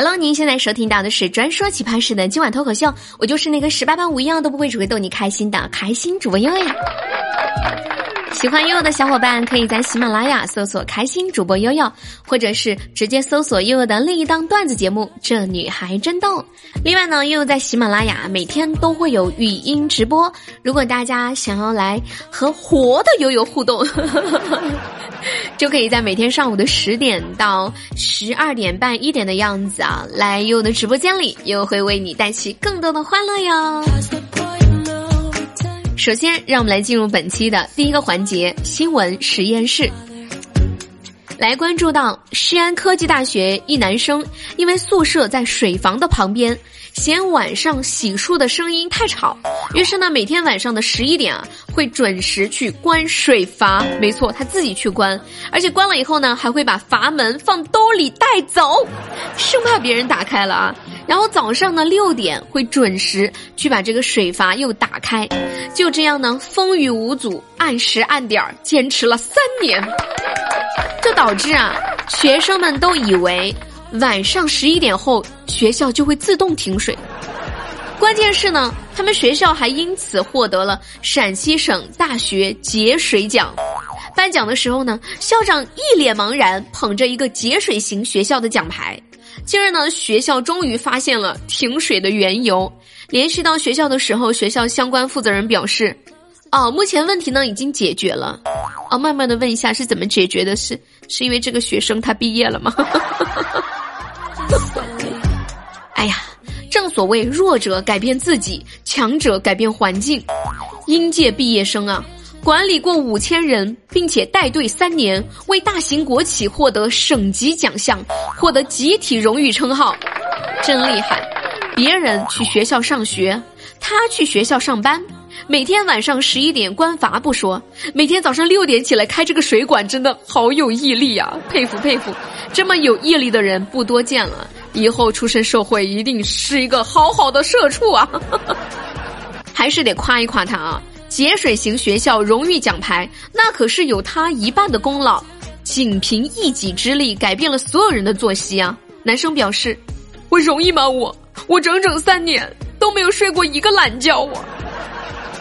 Hello，您现在收听到的是专说奇葩事的今晚脱口秀，我就是那个十八般武艺样都不会，只会逗你开心的开心主播悠悠。喜欢悠悠的小伙伴，可以在喜马拉雅搜索“开心主播悠悠”，或者是直接搜索悠悠的另一档段子节目《这女孩真逗》。另外呢，悠悠在喜马拉雅每天都会有语音直播，如果大家想要来和活的悠悠互动。就可以在每天上午的十点到十二点半一点的样子啊，来悠悠的直播间里，又会为你带去更多的欢乐哟。首先，让我们来进入本期的第一个环节——新闻实验室。来关注到西安科技大学一男生，因为宿舍在水房的旁边。嫌晚上洗漱的声音太吵，于是呢，每天晚上的十一点啊，会准时去关水阀。没错，他自己去关，而且关了以后呢，还会把阀门放兜里带走，生怕别人打开了啊。然后早上呢六点会准时去把这个水阀又打开，就这样呢，风雨无阻，按时按点儿，坚持了三年，就导致啊，学生们都以为。晚上十一点后，学校就会自动停水。关键是呢，他们学校还因此获得了陕西省大学节水奖。颁奖的时候呢，校长一脸茫然，捧着一个节水型学校的奖牌。今儿呢，学校终于发现了停水的缘由。联系到学校的时候，学校相关负责人表示：“哦，目前问题呢已经解决了。”哦，慢慢的问一下是怎么解决的？是是因为这个学生他毕业了吗？哎呀，正所谓弱者改变自己，强者改变环境。应届毕业生啊，管理过五千人，并且带队三年，为大型国企获得省级奖项，获得集体荣誉称号，真厉害！别人去学校上学，他去学校上班，每天晚上十一点关阀不说，每天早上六点起来开这个水管，真的好有毅力啊！佩服佩服。这么有毅力的人不多见了，以后出身社会一定是一个好好的社畜啊！还是得夸一夸他啊！节水型学校荣誉奖牌，那可是有他一半的功劳，仅凭一己之力改变了所有人的作息啊！男生表示：“我容易吗？我我整整三年都没有睡过一个懒觉啊！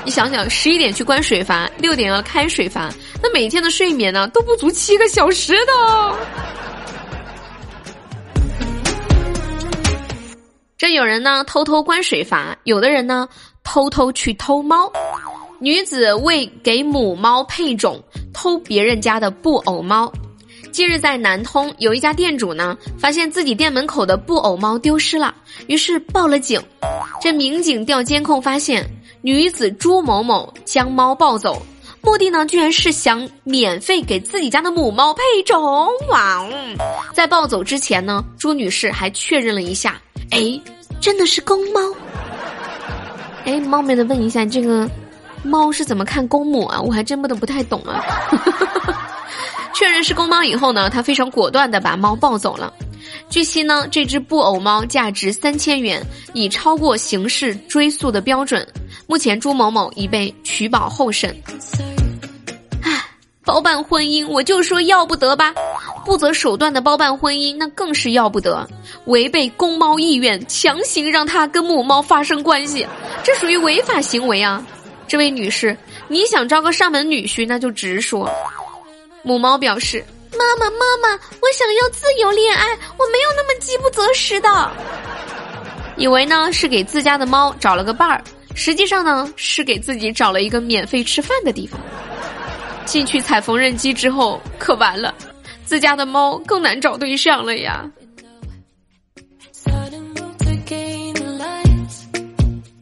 你想想，十一点去关水阀，六点要开水阀，那每天的睡眠呢都不足七个小时的。”这有人呢偷偷关水阀，有的人呢偷偷去偷猫。女子为给母猫配种，偷别人家的布偶猫。近日在南通，有一家店主呢发现自己店门口的布偶猫丢失了，于是报了警。这民警调监控发现，女子朱某某将猫抱走，目的呢居然是想免费给自己家的母猫配种。哇哦！在抱走之前呢，朱女士还确认了一下。哎，真的是公猫。哎，冒昧的问一下，这个猫是怎么看公母啊？我还真不能不太懂啊。确认是公猫以后呢，他非常果断的把猫抱走了。据悉呢，这只布偶猫价值三千元，已超过刑事追诉的标准。目前朱某某已被取保候审。唉，包办婚姻，我就说要不得吧。不择手段的包办婚姻，那更是要不得，违背公猫意愿，强行让它跟母猫发生关系，这属于违法行为啊！这位女士，你想招个上门女婿，那就直说。母猫表示：“妈妈，妈妈，我想要自由恋爱，我没有那么饥不择食的。”以为呢是给自家的猫找了个伴儿，实际上呢是给自己找了一个免费吃饭的地方。进去踩缝纫机之后，可完了。自家的猫更难找对象了呀！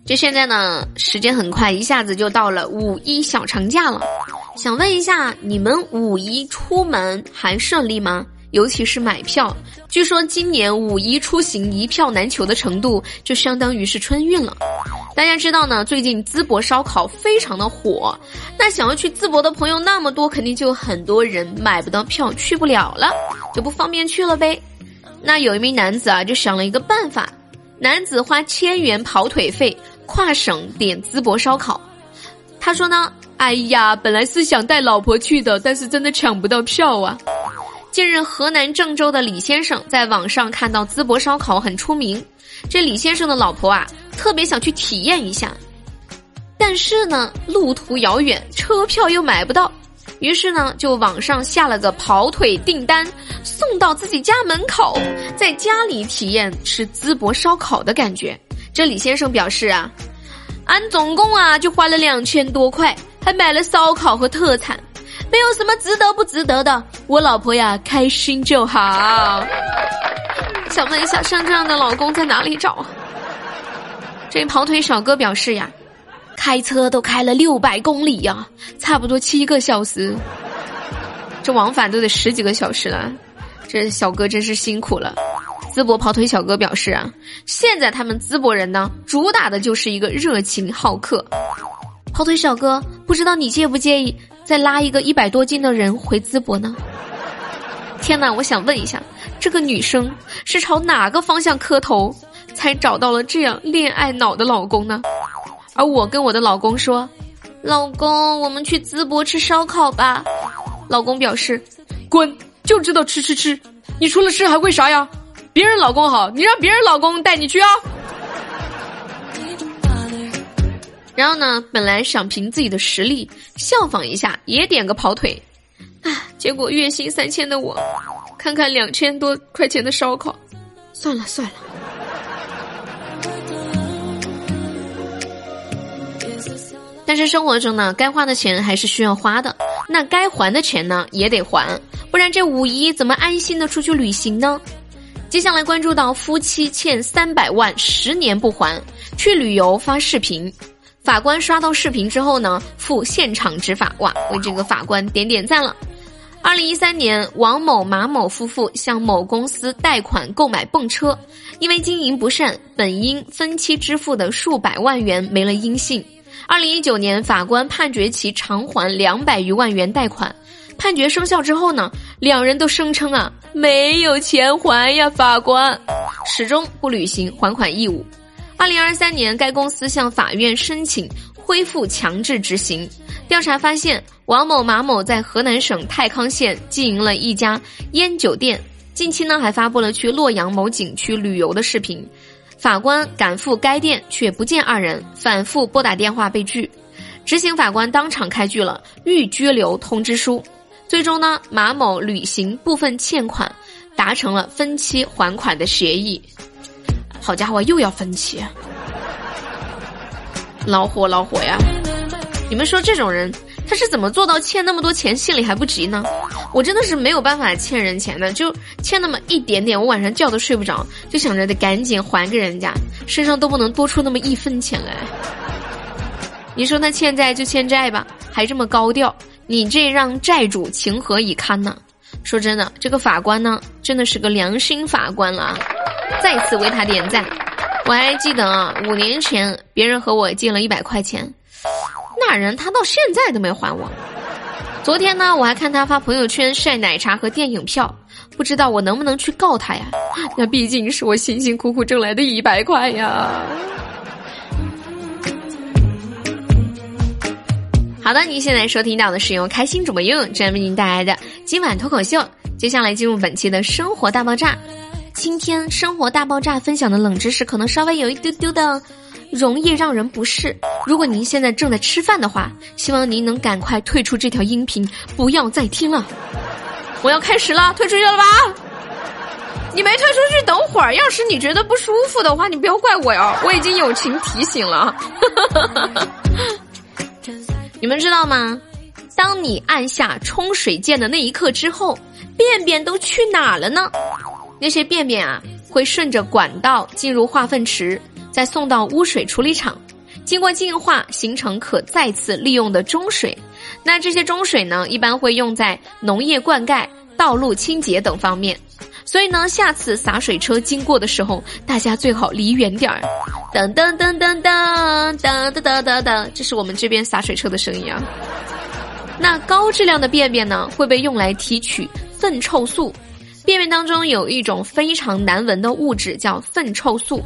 就现在呢，时间很快，一下子就到了五一小长假了。想问一下，你们五一出门还顺利吗？尤其是买票，据说今年五一出行一票难求的程度，就相当于是春运了。大家知道呢，最近淄博烧烤非常的火，那想要去淄博的朋友那么多，肯定就很多人买不到票，去不了了，就不方便去了呗。那有一名男子啊，就想了一个办法，男子花千元跑腿费跨省点淄博烧烤。他说呢，哎呀，本来是想带老婆去的，但是真的抢不到票啊。近日，河南郑州的李先生在网上看到淄博烧烤很出名，这李先生的老婆啊，特别想去体验一下，但是呢，路途遥远，车票又买不到，于是呢，就网上下了个跑腿订单，送到自己家门口，在家里体验吃淄博烧烤的感觉。这李先生表示啊。俺总共啊就花了两千多块，还买了烧烤和特产，没有什么值得不值得的。我老婆呀开心就好。想问一下，像这样的老公在哪里找？这跑腿小哥表示呀，开车都开了六百公里呀，差不多七个小时，这往返都得十几个小时了，这小哥真是辛苦了。淄博跑腿小哥表示啊，现在他们淄博人呢，主打的就是一个热情好客。跑腿小哥，不知道你介不介意再拉一个一百多斤的人回淄博呢？天哪，我想问一下，这个女生是朝哪个方向磕头，才找到了这样恋爱脑的老公呢？而我跟我的老公说，老公，我们去淄博吃烧烤吧。老公表示，滚，就知道吃吃吃，你除了吃还会啥呀？别人老公好，你让别人老公带你去啊！然后呢，本来想凭自己的实力效仿一下，也点个跑腿，啊，结果月薪三千的我，看看两千多块钱的烧烤，算了算了。但是生活中呢，该花的钱还是需要花的，那该还的钱呢也得还，不然这五一怎么安心的出去旅行呢？接下来关注到夫妻欠三百万十年不还，去旅游发视频，法官刷到视频之后呢，赴现场执法，哇，为这个法官点点赞了。二零一三年，王某马某夫妇向某公司贷款购买泵车，因为经营不善，本应分期支付的数百万元没了音信。二零一九年，法官判决其偿还两百余万元贷款。判决生效之后呢，两人都声称啊没有钱还呀，法官始终不履行还款义务。二零二三年，该公司向法院申请恢复强制执行。调查发现，王某、马某在河南省太康县经营了一家烟酒店，近期呢还发布了去洛阳某景区旅游的视频。法官赶赴该店却不见二人，反复拨打电话被拒。执行法官当场开具了预拘留通知书。最终呢，马某履行部分欠款，达成了分期还款的协议。好家伙，又要分期，恼火恼火呀！你们说这种人他是怎么做到欠那么多钱心里还不急呢？我真的是没有办法欠人钱的，就欠那么一点点，我晚上觉都睡不着，就想着得赶紧还给人家，身上都不能多出那么一分钱来。你说他欠债就欠债吧，还这么高调。你这让债主情何以堪呢？说真的，这个法官呢，真的是个良心法官了啊！再次为他点赞。我还记得啊，五年前别人和我借了一百块钱，人他到现在都没还我。昨天呢，我还看他发朋友圈晒奶茶和电影票，不知道我能不能去告他呀？那毕竟是我辛辛苦苦挣来的一百块呀。好的，您现在收听到的是由开心主播悠悠专为您带来的今晚脱口秀。接下来进入本期的生活大爆炸。今天生活大爆炸分享的冷知识可能稍微有一丢丢的容易让人不适。如果您现在正在吃饭的话，希望您能赶快退出这条音频，不要再听了。我要开始了，退出去了吧？你没退出去，等会儿。要是你觉得不舒服的话，你不要怪我哟，我已经友情提醒了。你们知道吗？当你按下冲水键的那一刻之后，便便都去哪了呢？那些便便啊，会顺着管道进入化粪池，再送到污水处理厂，经过净化形成可再次利用的中水。那这些中水呢，一般会用在农业灌溉、道路清洁等方面。所以呢，下次洒水车经过的时候，大家最好离远点儿。噔噔噔噔噔噔噔噔噔噔，这是我们这边洒水车的声音啊。那高质量的便便呢，会被用来提取粪臭素。便便当中有一种非常难闻的物质叫粪臭素，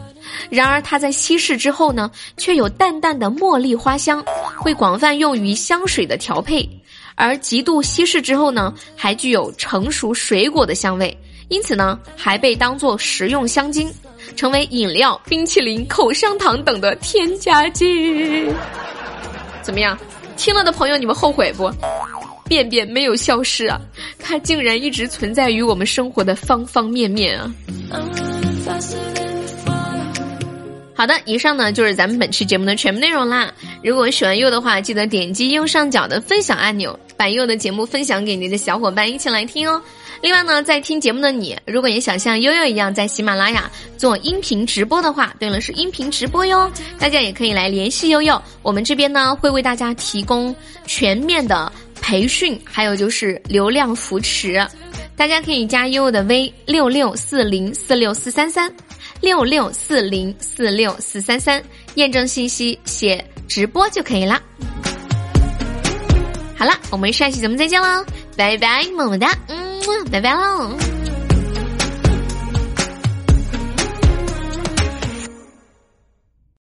然而它在稀释之后呢，却有淡淡的茉莉花香，会广泛用于香水的调配。而极度稀释之后呢，还具有成熟水果的香味，因此呢，还被当做食用香精，成为饮料、冰淇淋、口香糖等的添加剂。怎么样？听了的朋友，你们后悔不？便便没有消失啊，它竟然一直存在于我们生活的方方面面啊。好的，以上呢就是咱们本期节目的全部内容啦。如果喜欢柚的话，记得点击右上角的分享按钮，把柚的节目分享给你的小伙伴一起来听哦。另外呢，在听节目的你，如果也想像悠悠一样在喜马拉雅做音频直播的话，对了，是音频直播哟，大家也可以来联系悠悠，我们这边呢会为大家提供全面的培训，还有就是流量扶持，大家可以加悠悠的 V 六六四零四六四三三。六六四零四六四三三，验证信息写直播就可以了。好了，我们下期节目再见喽，拜拜，么么哒，嗯，拜拜喽。